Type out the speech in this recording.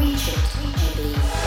reach it and be.